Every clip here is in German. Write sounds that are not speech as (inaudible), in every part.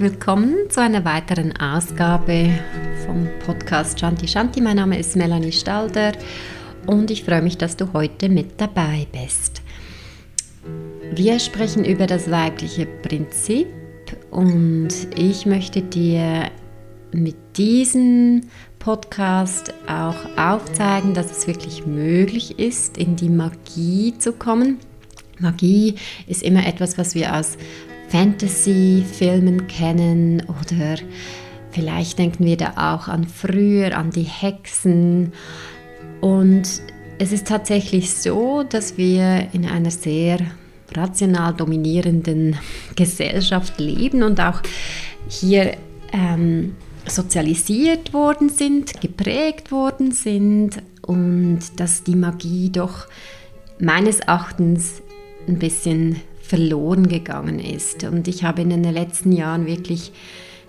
willkommen zu einer weiteren Ausgabe vom Podcast Shanti Shanti. Mein Name ist Melanie Stalder und ich freue mich, dass du heute mit dabei bist. Wir sprechen über das weibliche Prinzip und ich möchte dir mit diesem Podcast auch aufzeigen, dass es wirklich möglich ist, in die Magie zu kommen. Magie ist immer etwas, was wir aus Fantasy-Filmen kennen oder vielleicht denken wir da auch an früher, an die Hexen. Und es ist tatsächlich so, dass wir in einer sehr rational dominierenden (laughs) Gesellschaft leben und auch hier ähm, sozialisiert worden sind, geprägt worden sind und dass die Magie doch meines Erachtens ein bisschen verloren gegangen ist. Und ich habe in den letzten Jahren wirklich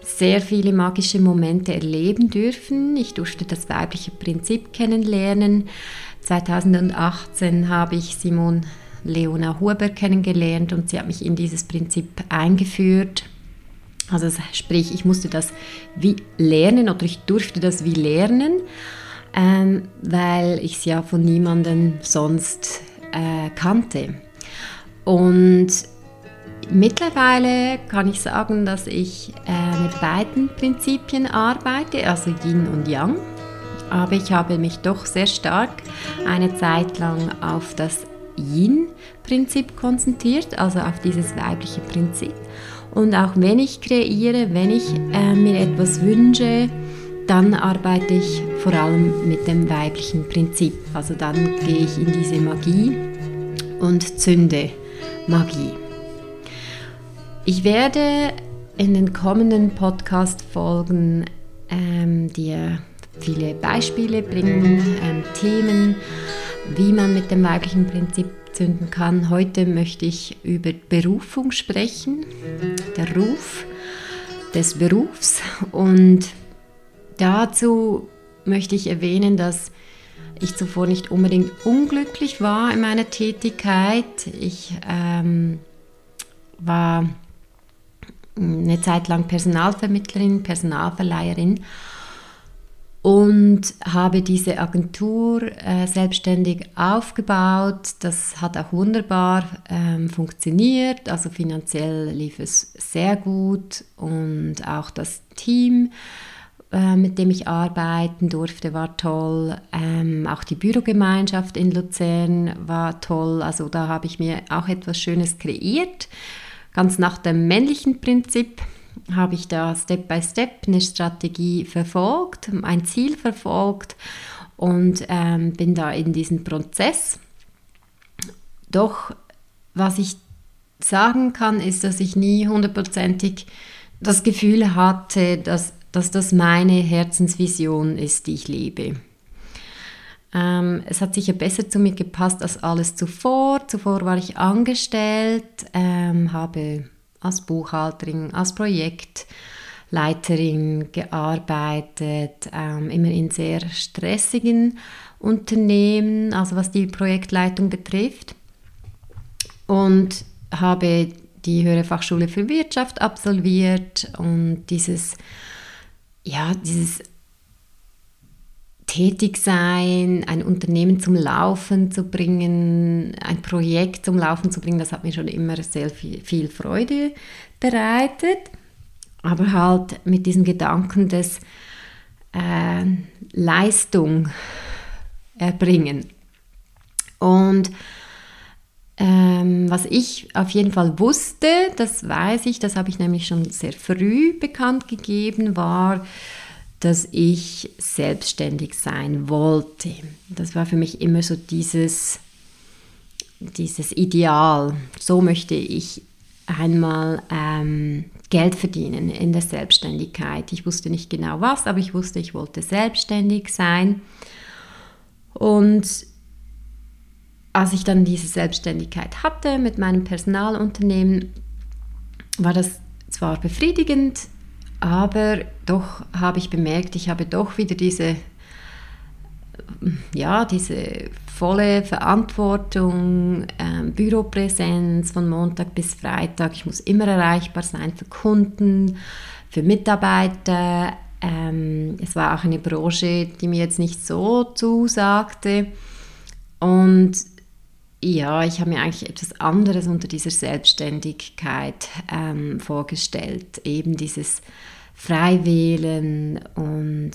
sehr viele magische Momente erleben dürfen. Ich durfte das weibliche Prinzip kennenlernen. 2018 habe ich Simon Leona Huber kennengelernt und sie hat mich in dieses Prinzip eingeführt. Also sprich, ich musste das wie lernen oder ich durfte das wie lernen, ähm, weil ich es ja von niemandem sonst äh, kannte. Und mittlerweile kann ich sagen, dass ich äh, mit beiden Prinzipien arbeite, also Yin und Yang. Aber ich habe mich doch sehr stark eine Zeit lang auf das Yin-Prinzip konzentriert, also auf dieses weibliche Prinzip. Und auch wenn ich kreiere, wenn ich äh, mir etwas wünsche, dann arbeite ich vor allem mit dem weiblichen Prinzip. Also dann gehe ich in diese Magie und zünde Magie. Ich werde in den kommenden Podcast-Folgen ähm, dir viele Beispiele bringen, ähm, Themen, wie man mit dem weiblichen Prinzip zünden kann. Heute möchte ich über Berufung sprechen, der Ruf des Berufs. Und dazu möchte ich erwähnen, dass ich zuvor nicht unbedingt unglücklich war in meiner Tätigkeit. Ich ähm, war eine Zeit lang Personalvermittlerin, Personalverleiherin und habe diese Agentur äh, selbstständig aufgebaut. Das hat auch wunderbar ähm, funktioniert. Also finanziell lief es sehr gut und auch das Team äh, mit dem ich arbeiten durfte, war toll. Ähm, auch die Bürogemeinschaft in Luzern war toll. Also da habe ich mir auch etwas Schönes kreiert. Ganz nach dem männlichen Prinzip habe ich da Step by Step eine Strategie verfolgt, ein Ziel verfolgt und ähm, bin da in diesem Prozess. Doch was ich sagen kann, ist, dass ich nie hundertprozentig das Gefühl hatte, dass dass das meine Herzensvision ist, die ich lebe. Ähm, es hat sicher besser zu mir gepasst als alles zuvor. Zuvor war ich angestellt, ähm, habe als Buchhalterin, als Projektleiterin gearbeitet, ähm, immer in sehr stressigen Unternehmen, also was die Projektleitung betrifft. Und habe die Höhere Fachschule für Wirtschaft absolviert und dieses ja, dieses Tätigsein, ein Unternehmen zum Laufen zu bringen, ein Projekt zum Laufen zu bringen, das hat mir schon immer sehr viel, viel Freude bereitet. Aber halt mit diesem Gedanken des äh, Leistung erbringen. Und ähm, was ich auf jeden Fall wusste, das weiß ich, das habe ich nämlich schon sehr früh bekannt gegeben, war, dass ich selbstständig sein wollte. Das war für mich immer so dieses, dieses Ideal. So möchte ich einmal ähm, Geld verdienen in der Selbstständigkeit. Ich wusste nicht genau was, aber ich wusste, ich wollte selbstständig sein. Und als ich dann diese Selbstständigkeit hatte mit meinem Personalunternehmen, war das zwar befriedigend, aber doch habe ich bemerkt, ich habe doch wieder diese, ja, diese volle Verantwortung, äh, Büropräsenz von Montag bis Freitag. Ich muss immer erreichbar sein für Kunden, für Mitarbeiter. Ähm, es war auch eine Branche, die mir jetzt nicht so zusagte. Und ja, ich habe mir eigentlich etwas anderes unter dieser Selbstständigkeit ähm, vorgestellt. Eben dieses Freiwählen und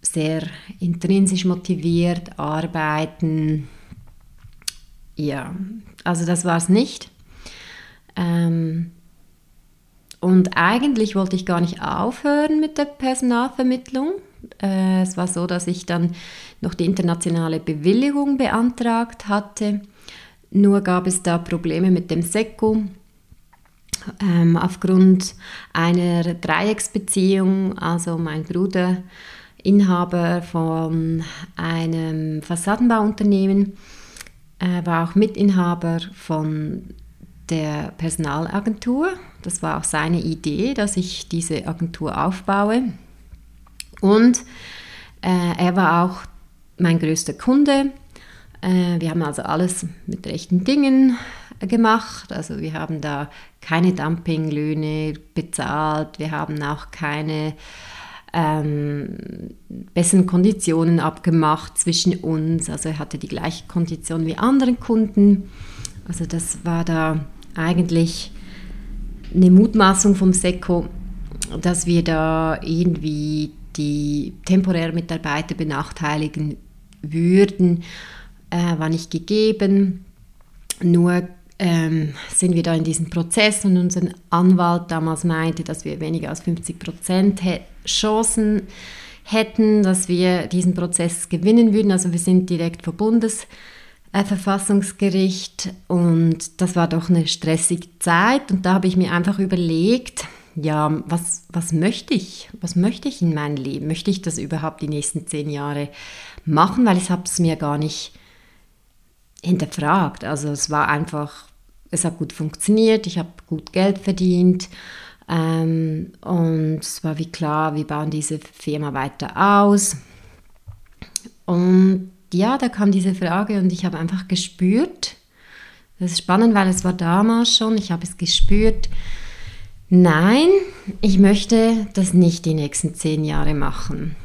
sehr intrinsisch motiviert arbeiten. Ja, also das war es nicht. Ähm, und eigentlich wollte ich gar nicht aufhören mit der Personalvermittlung. Äh, es war so, dass ich dann noch die internationale Bewilligung beantragt hatte. Nur gab es da Probleme mit dem SECO. Ähm, aufgrund einer Dreiecksbeziehung, also mein Bruder, Inhaber von einem Fassadenbauunternehmen, äh, war auch Mitinhaber von der Personalagentur. Das war auch seine Idee, dass ich diese Agentur aufbaue. Und äh, er war auch mein größter Kunde. Äh, wir haben also alles mit rechten Dingen gemacht. Also wir haben da keine Dumpinglöhne bezahlt. Wir haben auch keine ähm, besseren Konditionen abgemacht zwischen uns. Also er hatte die gleiche Kondition wie anderen Kunden. Also das war da eigentlich eine Mutmaßung vom SECO, dass wir da irgendwie die temporären Mitarbeiter benachteiligen würden äh, war nicht gegeben. Nur ähm, sind wir da in diesem Prozess und unser Anwalt damals meinte, dass wir weniger als 50 Prozent Chancen hätten, dass wir diesen Prozess gewinnen würden. Also wir sind direkt vor Bundesverfassungsgericht äh, und das war doch eine stressige Zeit und da habe ich mir einfach überlegt, ja, was, was möchte ich? Was möchte ich in meinem Leben? Möchte ich das überhaupt die nächsten zehn Jahre machen? Weil ich habe es mir gar nicht hinterfragt. Also es war einfach, es hat gut funktioniert, ich habe gut Geld verdient ähm, und es war wie klar, wir bauen diese Firma weiter aus. Und ja, da kam diese Frage und ich habe einfach gespürt, das ist spannend, weil es war damals schon, ich habe es gespürt, nein, ich möchte das nicht die nächsten zehn Jahre machen.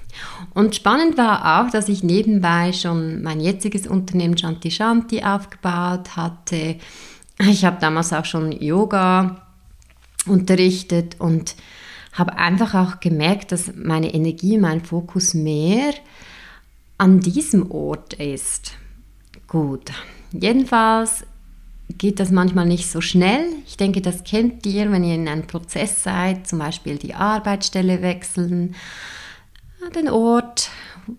Und spannend war auch, dass ich nebenbei schon mein jetziges Unternehmen Shanti Shanti aufgebaut hatte. Ich habe damals auch schon Yoga unterrichtet und habe einfach auch gemerkt, dass meine Energie, mein Fokus mehr an diesem Ort ist. Gut, jedenfalls geht das manchmal nicht so schnell. Ich denke, das kennt ihr, wenn ihr in einem Prozess seid, zum Beispiel die Arbeitsstelle wechseln den Ort,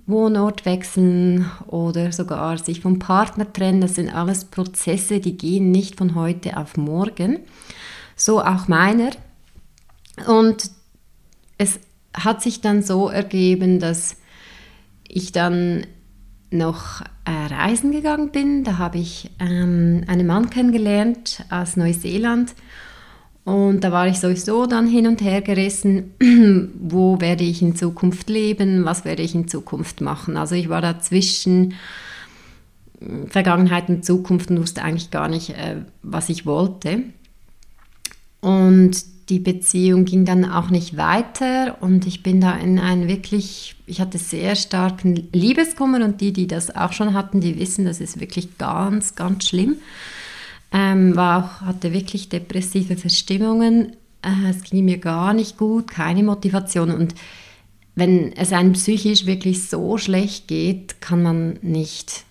Wohnort wechseln oder sogar sich vom Partner trennen. Das sind alles Prozesse, die gehen nicht von heute auf morgen. So auch meiner. Und es hat sich dann so ergeben, dass ich dann noch äh, reisen gegangen bin. Da habe ich ähm, einen Mann kennengelernt aus Neuseeland und da war ich sowieso dann hin und her gerissen, (clears throat) wo werde ich in Zukunft leben, was werde ich in Zukunft machen. Also ich war da zwischen hm, Vergangenheit und Zukunft und wusste eigentlich gar nicht, äh, was ich wollte. Und die Beziehung ging dann auch nicht weiter und ich bin da in einen wirklich, ich hatte sehr starken Liebeskummer und die, die das auch schon hatten, die wissen, das ist wirklich ganz, ganz schlimm. Ähm, war auch, hatte wirklich depressive Verstimmungen. Äh, es ging mir gar nicht gut, keine Motivation. Und wenn es einem psychisch wirklich so schlecht geht, kann man nicht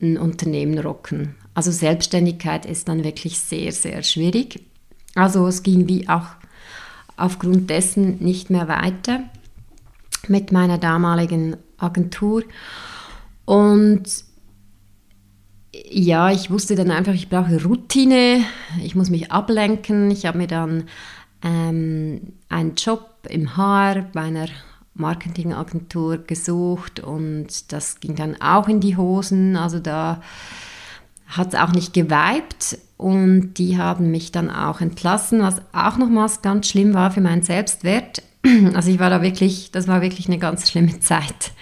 ein Unternehmen rocken. Also Selbstständigkeit ist dann wirklich sehr, sehr schwierig. Also es ging wie auch aufgrund dessen nicht mehr weiter mit meiner damaligen Agentur. Und ja, ich wusste dann einfach, ich brauche Routine, ich muss mich ablenken. Ich habe mir dann ähm, einen Job im Haar bei einer Marketingagentur gesucht und das ging dann auch in die Hosen. Also da hat es auch nicht geweibt und die haben mich dann auch entlassen, was auch nochmals ganz schlimm war für meinen Selbstwert. Also ich war da wirklich, das war wirklich eine ganz schlimme Zeit.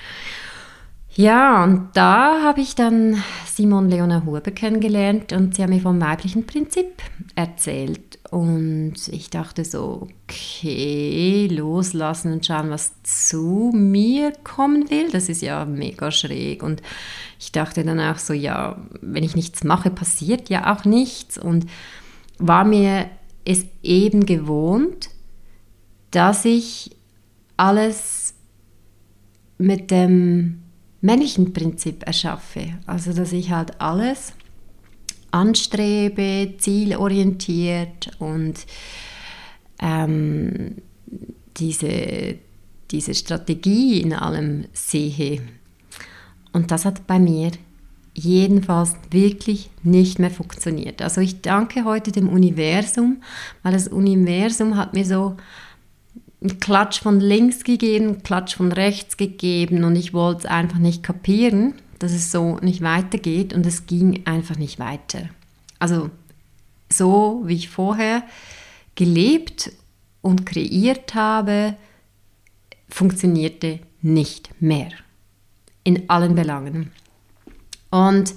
Ja, und da habe ich dann Simon Leona Huber kennengelernt und sie hat mir vom weiblichen Prinzip erzählt. Und ich dachte so, okay, loslassen und schauen, was zu mir kommen will. Das ist ja mega schräg. Und ich dachte dann auch so, ja, wenn ich nichts mache, passiert ja auch nichts. Und war mir es eben gewohnt, dass ich alles mit dem männlichen Prinzip erschaffe. Also dass ich halt alles anstrebe, zielorientiert und ähm, diese, diese Strategie in allem sehe. Und das hat bei mir jedenfalls wirklich nicht mehr funktioniert. Also ich danke heute dem Universum, weil das Universum hat mir so einen Klatsch von links gegeben, einen Klatsch von rechts gegeben und ich wollte es einfach nicht kapieren, dass es so nicht weitergeht und es ging einfach nicht weiter. Also so wie ich vorher gelebt und kreiert habe, funktionierte nicht mehr. In allen Belangen. Und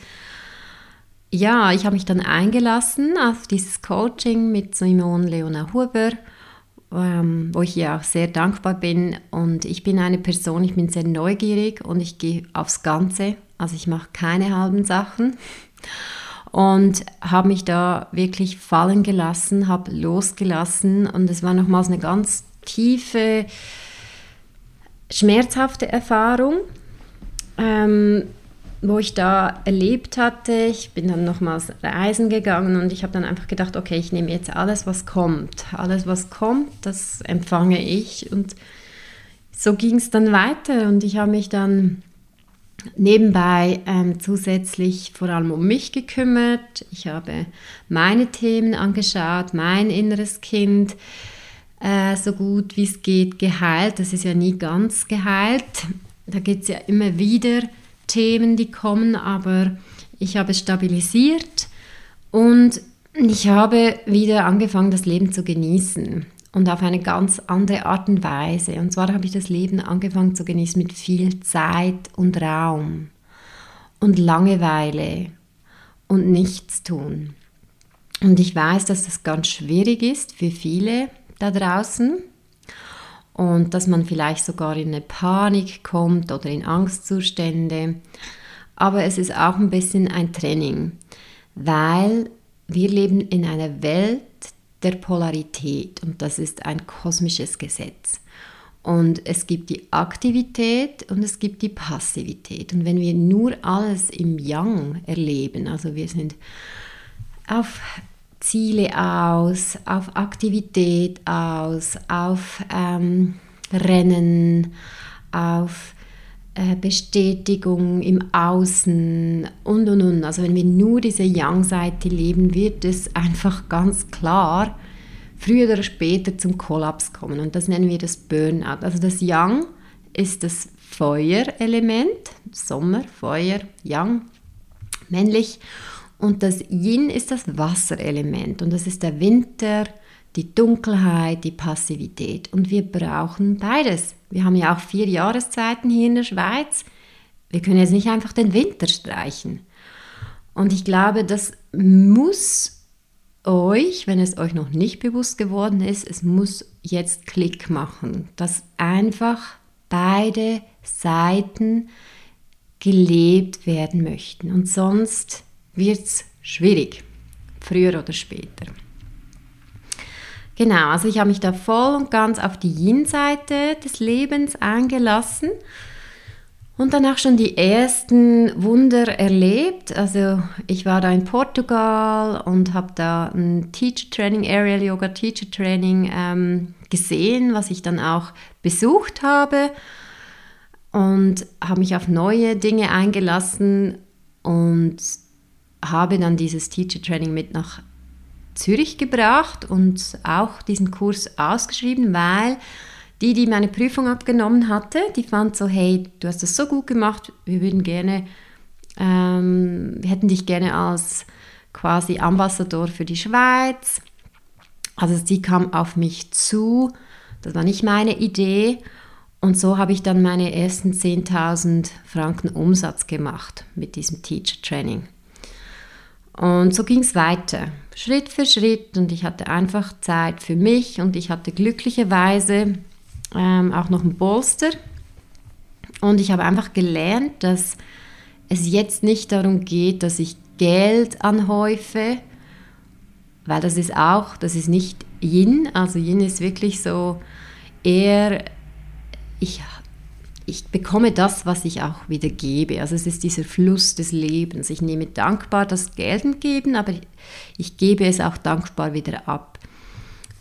ja, ich habe mich dann eingelassen auf dieses Coaching mit Simone Leona Huber ähm, wo ich ihr auch sehr dankbar bin. Und ich bin eine Person, ich bin sehr neugierig und ich gehe aufs Ganze. Also ich mache keine halben Sachen. Und habe mich da wirklich fallen gelassen, habe losgelassen. Und es war nochmals eine ganz tiefe, schmerzhafte Erfahrung. Ähm, wo ich da erlebt hatte, ich bin dann nochmals reisen gegangen und ich habe dann einfach gedacht, okay, ich nehme jetzt alles, was kommt. Alles, was kommt, das empfange ich. Und so ging es dann weiter und ich habe mich dann nebenbei ähm, zusätzlich vor allem um mich gekümmert. Ich habe meine Themen angeschaut, mein inneres Kind äh, so gut wie es geht geheilt. Das ist ja nie ganz geheilt. Da geht es ja immer wieder Themen, die kommen, aber ich habe stabilisiert und ich habe wieder angefangen, das Leben zu genießen und auf eine ganz andere Art und Weise. Und zwar habe ich das Leben angefangen zu genießen mit viel Zeit und Raum und Langeweile und Nichtstun. Und ich weiß, dass das ganz schwierig ist für viele da draußen und dass man vielleicht sogar in eine Panik kommt oder in Angstzustände. Aber es ist auch ein bisschen ein Training, weil wir leben in einer Welt der Polarität und das ist ein kosmisches Gesetz. Und es gibt die Aktivität und es gibt die Passivität. Und wenn wir nur alles im Yang erleben, also wir sind auf Ziele aus, auf Aktivität aus, auf ähm, Rennen, auf äh, Bestätigung im Außen und und und. Also wenn wir nur diese Yang-Seite leben, wird es einfach ganz klar früher oder später zum Kollaps kommen. Und das nennen wir das Burnout. Also das Yang ist das Feuerelement, Sommer, Feuer, Yang, männlich. Und das Yin ist das Wasserelement und das ist der Winter, die Dunkelheit, die Passivität. Und wir brauchen beides. Wir haben ja auch vier Jahreszeiten hier in der Schweiz. Wir können jetzt nicht einfach den Winter streichen. Und ich glaube, das muss euch, wenn es euch noch nicht bewusst geworden ist, es muss jetzt Klick machen, dass einfach beide Seiten gelebt werden möchten. Und sonst wird es schwierig, früher oder später. Genau, also ich habe mich da voll und ganz auf die Yin-Seite des Lebens eingelassen und dann auch schon die ersten Wunder erlebt. Also ich war da in Portugal und habe da ein Teacher Training, Aerial Yoga Teacher Training ähm, gesehen, was ich dann auch besucht habe und habe mich auf neue Dinge eingelassen und habe dann dieses Teacher Training mit nach Zürich gebracht und auch diesen Kurs ausgeschrieben, weil die, die meine Prüfung abgenommen hatte, die fand so, hey, du hast das so gut gemacht, wir würden gerne, ähm, wir hätten dich gerne als quasi Ambassador für die Schweiz. Also sie kam auf mich zu, das war nicht meine Idee Und so habe ich dann meine ersten 10.000 Franken Umsatz gemacht mit diesem Teacher Training. Und so ging es weiter, Schritt für Schritt. Und ich hatte einfach Zeit für mich und ich hatte glücklicherweise ähm, auch noch ein Bolster. Und ich habe einfach gelernt, dass es jetzt nicht darum geht, dass ich Geld anhäufe, weil das ist auch, das ist nicht Yin. Also Yin ist wirklich so eher ich, ich bekomme das, was ich auch wieder gebe. Also es ist dieser Fluss des Lebens. Ich nehme dankbar das Geld entgegen, aber ich gebe es auch dankbar wieder ab.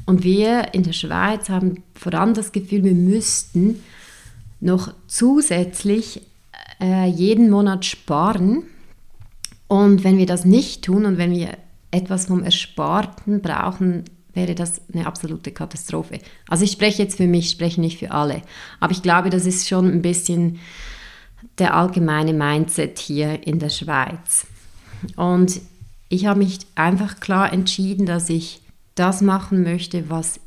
Und wir in der Schweiz haben vor allem das Gefühl, wir müssten noch zusätzlich äh, jeden Monat sparen. Und wenn wir das nicht tun und wenn wir etwas vom Ersparten brauchen, wäre das eine absolute Katastrophe. Also ich spreche jetzt für mich, spreche nicht für alle. Aber ich glaube, das ist schon ein bisschen der allgemeine Mindset hier in der Schweiz. Und ich habe mich einfach klar entschieden, dass ich das machen möchte, was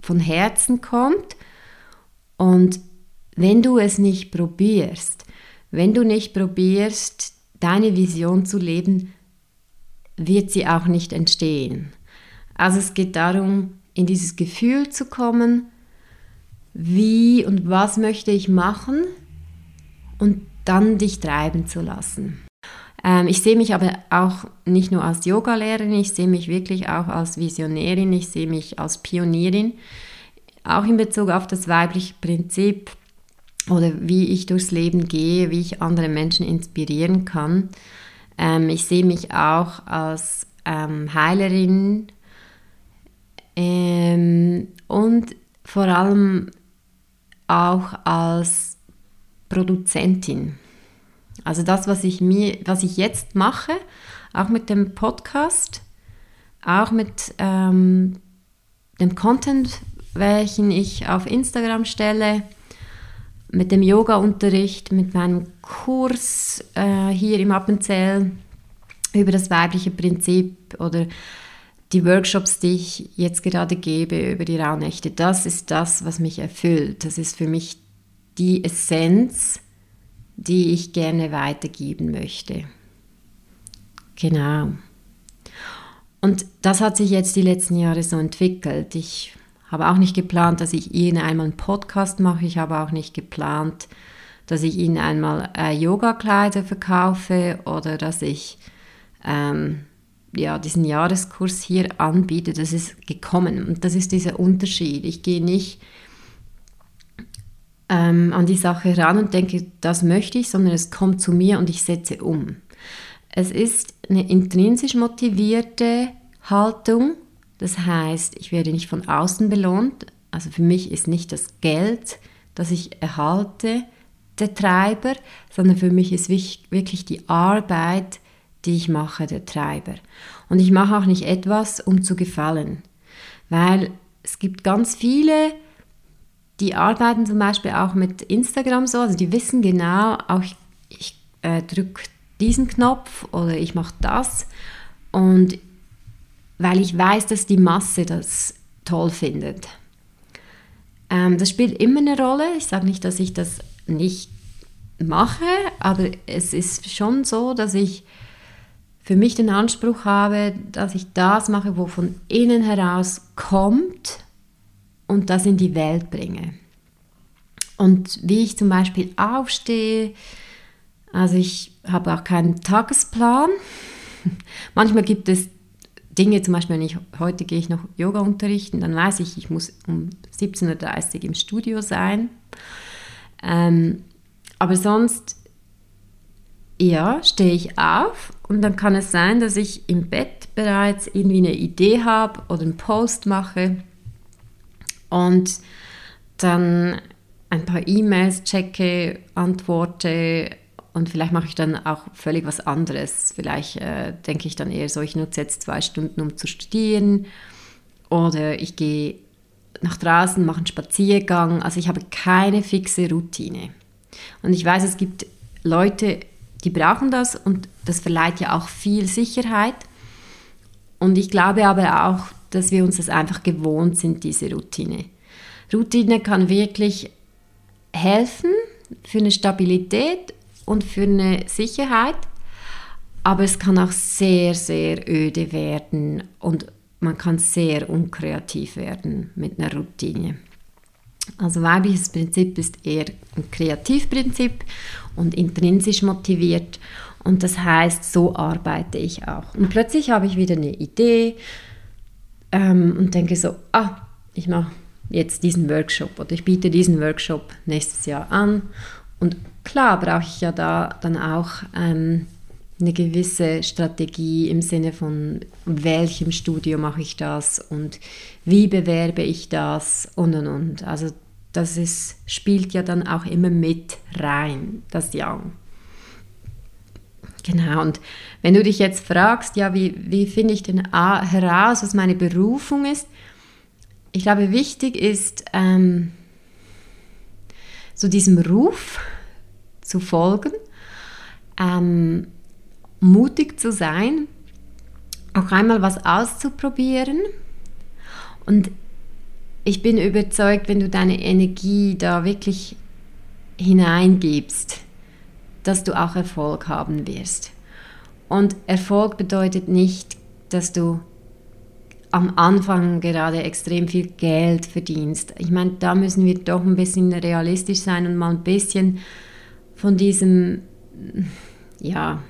von Herzen kommt. Und wenn du es nicht probierst, wenn du nicht probierst, deine Vision zu leben, wird sie auch nicht entstehen. Also es geht darum, in dieses Gefühl zu kommen, wie und was möchte ich machen und dann dich treiben zu lassen. Ähm, ich sehe mich aber auch nicht nur als Yogalehrerin, ich sehe mich wirklich auch als Visionärin, ich sehe mich als Pionierin, auch in Bezug auf das weibliche Prinzip oder wie ich durchs Leben gehe, wie ich andere Menschen inspirieren kann. Ähm, ich sehe mich auch als ähm, Heilerin ähm, und vor allem auch als Produzentin. Also das, was ich, mir, was ich jetzt mache, auch mit dem Podcast, auch mit ähm, dem Content, welchen ich auf Instagram stelle, mit dem Yoga-Unterricht, mit meinem Kurs äh, hier im Appenzell über das weibliche Prinzip oder die Workshops, die ich jetzt gerade gebe über die Rauhnächte, das ist das, was mich erfüllt. Das ist für mich die Essenz, die ich gerne weitergeben möchte. Genau. Und das hat sich jetzt die letzten Jahre so entwickelt. Ich habe auch nicht geplant, dass ich Ihnen einmal einen Podcast mache. Ich habe auch nicht geplant, dass ich Ihnen einmal äh, Yoga-Kleider verkaufe oder dass ich ähm, ja, diesen Jahreskurs hier anbiete, das ist gekommen. Und das ist dieser Unterschied. Ich gehe nicht ähm, an die Sache ran und denke, das möchte ich, sondern es kommt zu mir und ich setze um. Es ist eine intrinsisch motivierte Haltung. Das heißt, ich werde nicht von außen belohnt. Also für mich ist nicht das Geld, das ich erhalte, der Treiber, sondern für mich ist wirklich die Arbeit, die ich mache, der Treiber. Und ich mache auch nicht etwas, um zu gefallen, weil es gibt ganz viele, die arbeiten zum Beispiel auch mit Instagram so, also die wissen genau, auch ich, ich äh, drücke diesen Knopf oder ich mache das und weil ich weiß, dass die Masse das toll findet. Ähm, das spielt immer eine Rolle. Ich sage nicht, dass ich das nicht mache, aber es ist schon so, dass ich für mich den Anspruch habe, dass ich das mache, wo von innen heraus kommt und das in die Welt bringe. Und wie ich zum Beispiel aufstehe, also ich habe auch keinen Tagesplan. (laughs) Manchmal gibt es Dinge, zum Beispiel, wenn ich heute gehe ich noch Yoga unterrichten, dann weiß ich, ich muss um 17.30 Uhr im Studio sein. Ähm, aber sonst ja, stehe ich auf und dann kann es sein, dass ich im Bett bereits irgendwie eine Idee habe oder einen Post mache und dann ein paar E-Mails checke, antworte und vielleicht mache ich dann auch völlig was anderes. Vielleicht äh, denke ich dann eher so, ich nutze jetzt zwei Stunden, um zu studieren oder ich gehe nach draußen, mache einen Spaziergang. Also ich habe keine fixe Routine. Und ich weiß, es gibt Leute, die brauchen das und das verleiht ja auch viel Sicherheit. Und ich glaube aber auch, dass wir uns das einfach gewohnt sind, diese Routine. Routine kann wirklich helfen für eine Stabilität und für eine Sicherheit, aber es kann auch sehr, sehr öde werden und man kann sehr unkreativ werden mit einer Routine. Also weibliches Prinzip ist eher ein Kreativprinzip und intrinsisch motiviert und das heißt, so arbeite ich auch. Und plötzlich habe ich wieder eine Idee ähm, und denke so, ah, ich mache jetzt diesen Workshop oder ich biete diesen Workshop nächstes Jahr an. Und klar brauche ich ja da dann auch ähm, eine gewisse Strategie im Sinne von, welchem Studio mache ich das und wie bewerbe ich das und und und. Also das ist, spielt ja dann auch immer mit rein, das Young. Genau, und wenn du dich jetzt fragst, ja, wie, wie finde ich denn heraus, was meine Berufung ist, ich glaube, wichtig ist, ähm, so diesem Ruf zu folgen, ähm, mutig zu sein, auch einmal was auszuprobieren. Und ich bin überzeugt, wenn du deine Energie da wirklich hineingibst, dass du auch Erfolg haben wirst. Und Erfolg bedeutet nicht, dass du am Anfang gerade extrem viel Geld verdienst. Ich meine, da müssen wir doch ein bisschen realistisch sein und mal ein bisschen von diesem, ja,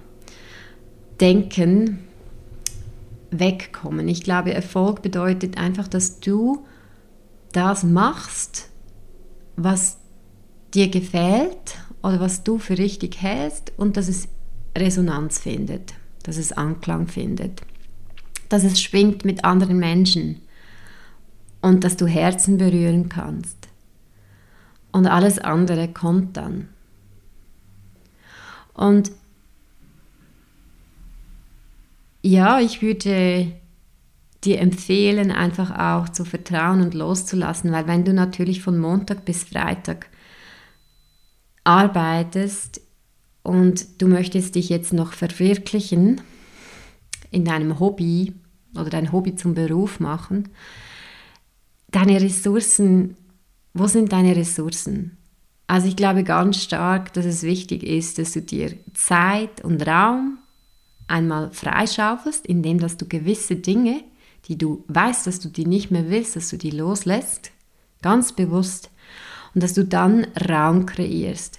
Denken wegkommen. Ich glaube, Erfolg bedeutet einfach, dass du das machst, was dir gefällt oder was du für richtig hältst und dass es Resonanz findet, dass es Anklang findet, dass es schwingt mit anderen Menschen und dass du Herzen berühren kannst. Und alles andere kommt dann. Und ja, ich würde dir empfehlen, einfach auch zu vertrauen und loszulassen, weil wenn du natürlich von Montag bis Freitag arbeitest und du möchtest dich jetzt noch verwirklichen in deinem Hobby oder dein Hobby zum Beruf machen, deine Ressourcen, wo sind deine Ressourcen? Also ich glaube ganz stark, dass es wichtig ist, dass du dir Zeit und Raum einmal freischaufelst, indem dass du gewisse Dinge, die du weißt, dass du die nicht mehr willst, dass du die loslässt, ganz bewusst und dass du dann Raum kreierst.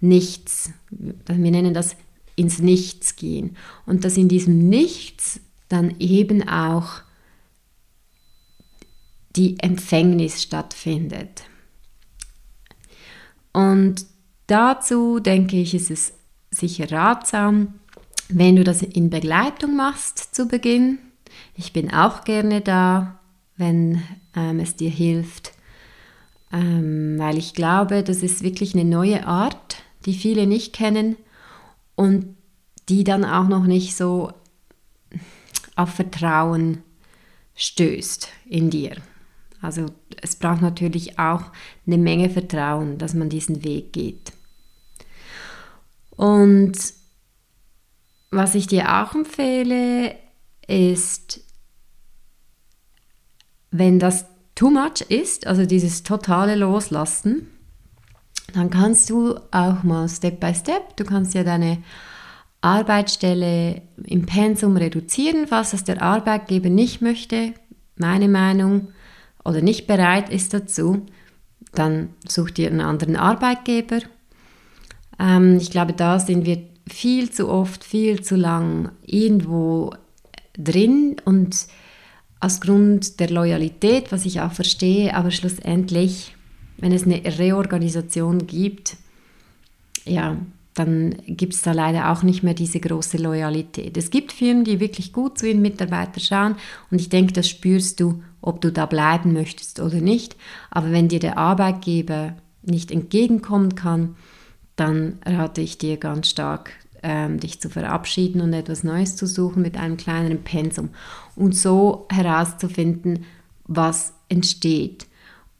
Nichts. Wir nennen das ins Nichts gehen. Und dass in diesem Nichts dann eben auch die Empfängnis stattfindet. Und dazu denke ich, ist es sicher ratsam, wenn du das in Begleitung machst zu Beginn. Ich bin auch gerne da, wenn ähm, es dir hilft, ähm, weil ich glaube, das ist wirklich eine neue Art, die viele nicht kennen und die dann auch noch nicht so auf Vertrauen stößt in dir. Also es braucht natürlich auch eine Menge Vertrauen, dass man diesen Weg geht. Und was ich dir auch empfehle, ist, wenn das too much ist, also dieses totale Loslassen, dann kannst du auch mal Step by Step, du kannst ja deine Arbeitsstelle im Pensum reduzieren, falls das der Arbeitgeber nicht möchte, meine Meinung, oder nicht bereit ist dazu, dann such dir einen anderen Arbeitgeber. Ähm, ich glaube, da sind wir viel zu oft, viel zu lang irgendwo drin und aus Grund der Loyalität, was ich auch verstehe, aber schlussendlich, wenn es eine Reorganisation gibt, ja, dann gibt es da leider auch nicht mehr diese große Loyalität. Es gibt Firmen, die wirklich gut zu ihren Mitarbeitern schauen und ich denke, das spürst du, ob du da bleiben möchtest oder nicht. Aber wenn dir der Arbeitgeber nicht entgegenkommen kann, dann rate ich dir ganz stark, ähm, dich zu verabschieden und etwas Neues zu suchen mit einem kleineren Pensum und so herauszufinden, was entsteht.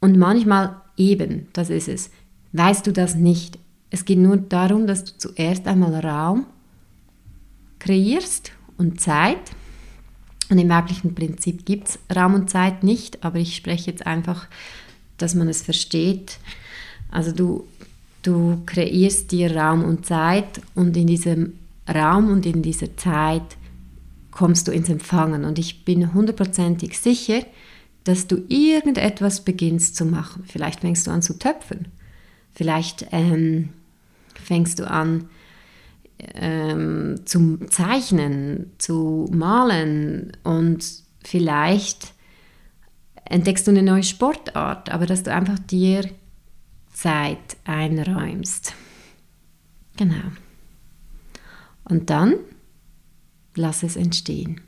Und manchmal eben, das ist es, weißt du das nicht. Es geht nur darum, dass du zuerst einmal Raum kreierst und Zeit. Und im weiblichen Prinzip gibt es Raum und Zeit nicht, aber ich spreche jetzt einfach, dass man es versteht. Also du, du kreierst dir Raum und Zeit und in diesem Raum und in dieser Zeit kommst du ins Empfangen. Und ich bin hundertprozentig sicher, dass du irgendetwas beginnst zu machen. Vielleicht fängst du an zu töpfen. Vielleicht ähm, fängst du an ähm, zu zeichnen, zu malen und vielleicht entdeckst du eine neue Sportart, aber dass du einfach dir Zeit einräumst. Genau. Und dann lass es entstehen.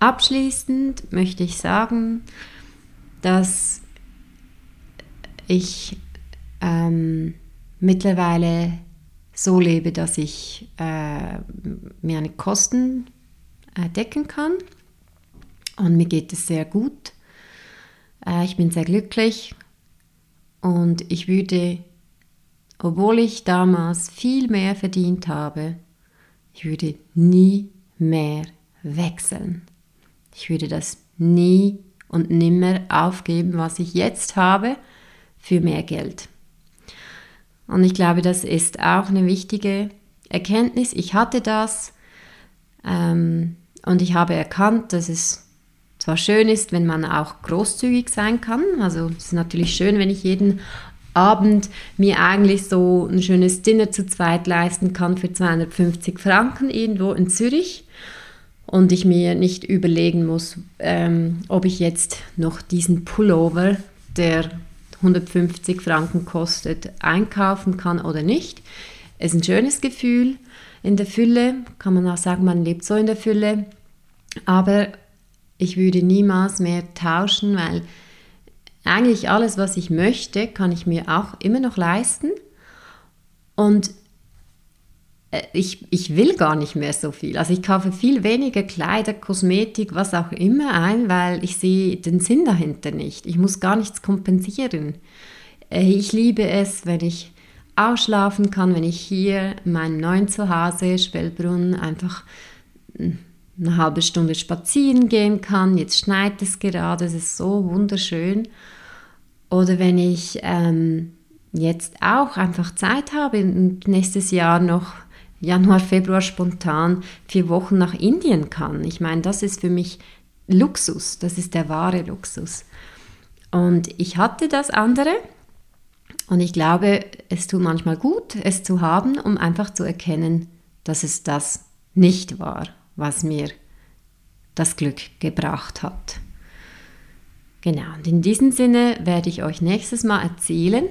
Abschließend möchte ich sagen, dass ich ähm, mittlerweile so lebe, dass ich äh, mir eine Kosten äh, decken kann. Und mir geht es sehr gut. Äh, ich bin sehr glücklich und ich würde, obwohl ich damals viel mehr verdient habe, ich würde nie mehr wechseln. Ich würde das nie und nimmer aufgeben, was ich jetzt habe, für mehr Geld. Und ich glaube, das ist auch eine wichtige Erkenntnis. Ich hatte das ähm, und ich habe erkannt, dass es zwar schön ist, wenn man auch großzügig sein kann. Also es ist natürlich schön, wenn ich jeden Abend mir eigentlich so ein schönes Dinner zu zweit leisten kann für 250 Franken irgendwo in Zürich und ich mir nicht überlegen muss, ähm, ob ich jetzt noch diesen Pullover, der 150 Franken kostet, einkaufen kann oder nicht. Es ist ein schönes Gefühl in der Fülle, kann man auch sagen, man lebt so in der Fülle, aber ich würde niemals mehr tauschen, weil eigentlich alles, was ich möchte, kann ich mir auch immer noch leisten. Und äh, ich, ich will gar nicht mehr so viel. Also ich kaufe viel weniger Kleider, Kosmetik, was auch immer ein, weil ich sehe den Sinn dahinter nicht. Ich muss gar nichts kompensieren. Äh, ich liebe es, wenn ich ausschlafen kann, wenn ich hier mein neuen Zuhause, Spellbrunn, einfach hm, eine halbe Stunde spazieren gehen kann. Jetzt schneit es gerade, es ist so wunderschön. Oder wenn ich ähm, jetzt auch einfach Zeit habe und nächstes Jahr noch Januar, Februar spontan vier Wochen nach Indien kann. Ich meine, das ist für mich Luxus, das ist der wahre Luxus. Und ich hatte das andere und ich glaube, es tut manchmal gut, es zu haben, um einfach zu erkennen, dass es das nicht war, was mir das Glück gebracht hat. Genau, und in diesem Sinne werde ich euch nächstes Mal erzählen,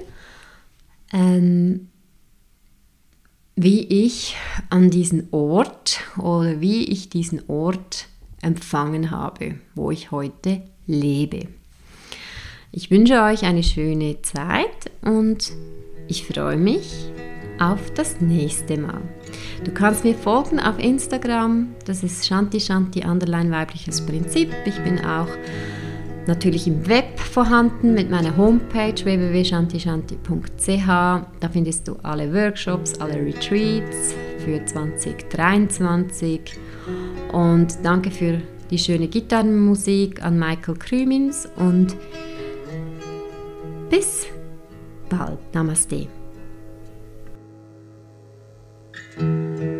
ähm, wie ich an diesen Ort oder wie ich diesen Ort empfangen habe, wo ich heute lebe. Ich wünsche euch eine schöne Zeit und ich freue mich auf das nächste Mal. Du kannst mir folgen auf Instagram, das ist Shanti Shanti Underline weibliches Prinzip. Ich bin auch natürlich im Web vorhanden mit meiner Homepage www.shantishanti.ch. Da findest du alle Workshops, alle Retreats für 2023. Und danke für die schöne Gitarrenmusik an Michael Krümins und bis bald. Namaste. Thank you.